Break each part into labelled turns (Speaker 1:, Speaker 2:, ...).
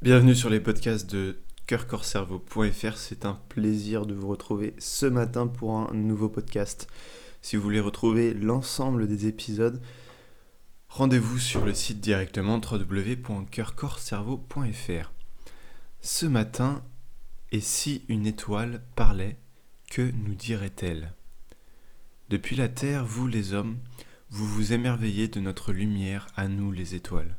Speaker 1: Bienvenue sur les podcasts de cœurcorcerveau.fr. C'est un plaisir de vous retrouver ce matin pour un nouveau podcast. Si vous voulez retrouver l'ensemble des épisodes, rendez-vous sur le site directement www.cœurcorcerveau.fr. Ce matin, et si une étoile parlait, que nous dirait-elle? Depuis la Terre, vous les hommes, vous vous émerveillez de notre lumière à nous les étoiles.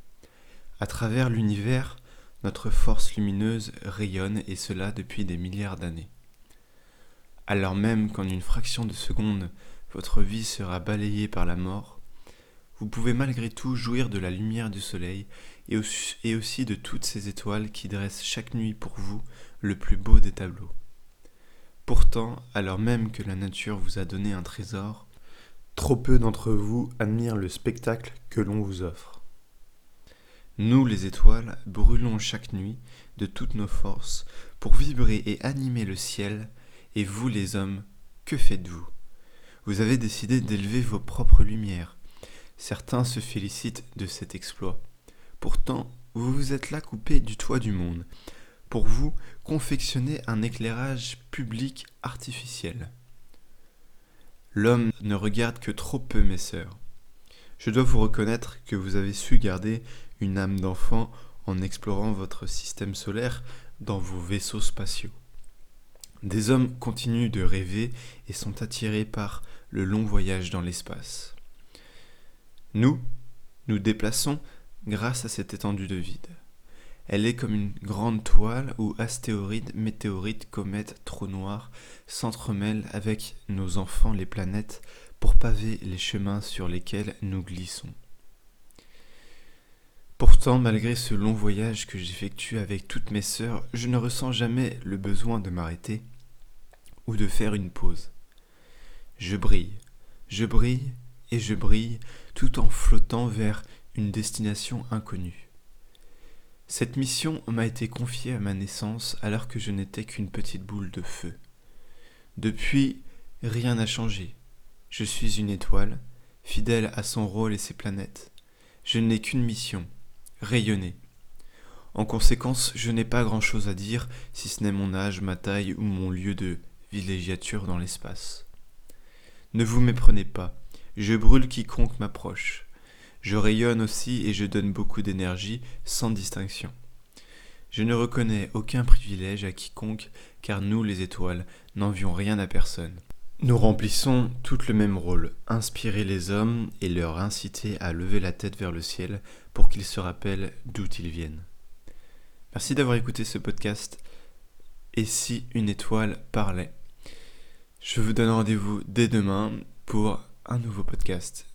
Speaker 1: À travers l'univers, notre force lumineuse rayonne et cela depuis des milliards d'années. Alors même qu'en une fraction de seconde, votre vie sera balayée par la mort, vous pouvez malgré tout jouir de la lumière du soleil et aussi de toutes ces étoiles qui dressent chaque nuit pour vous le plus beau des tableaux. Pourtant, alors même que la nature vous a donné un trésor, trop peu d'entre vous admirent le spectacle que l'on vous offre. Nous, les étoiles, brûlons chaque nuit de toutes nos forces pour vibrer et animer le ciel, et vous, les hommes, que faites-vous? Vous avez décidé d'élever vos propres lumières. Certains se félicitent de cet exploit. Pourtant, vous vous êtes là coupé du toit du monde. Pour vous, confectionner un éclairage public artificiel. L'homme ne regarde que trop peu mes sœurs. Je dois vous reconnaître que vous avez su garder une âme d'enfant en explorant votre système solaire dans vos vaisseaux spatiaux. Des hommes continuent de rêver et sont attirés par le long voyage dans l'espace. Nous, nous déplaçons grâce à cette étendue de vide. Elle est comme une grande toile où astéroïdes, météorites, comètes, trous noirs s'entremêlent avec nos enfants les planètes pour paver les chemins sur lesquels nous glissons. Pourtant, malgré ce long voyage que j'effectue avec toutes mes sœurs, je ne ressens jamais le besoin de m'arrêter ou de faire une pause. Je brille, je brille et je brille tout en flottant vers une destination inconnue. Cette mission m'a été confiée à ma naissance alors que je n'étais qu'une petite boule de feu. Depuis, rien n'a changé. Je suis une étoile, fidèle à son rôle et ses planètes. Je n'ai qu'une mission, rayonner. En conséquence, je n'ai pas grand-chose à dire, si ce n'est mon âge, ma taille ou mon lieu de villégiature dans l'espace. Ne vous méprenez pas, je brûle quiconque m'approche. Je rayonne aussi et je donne beaucoup d'énergie, sans distinction. Je ne reconnais aucun privilège à quiconque, car nous, les étoiles, n'envions rien à personne. Nous remplissons toutes le même rôle, inspirer les hommes et leur inciter à lever la tête vers le ciel pour qu'ils se rappellent d'où ils viennent. Merci d'avoir écouté ce podcast. Et si une étoile parlait Je vous donne rendez-vous dès demain pour un nouveau podcast.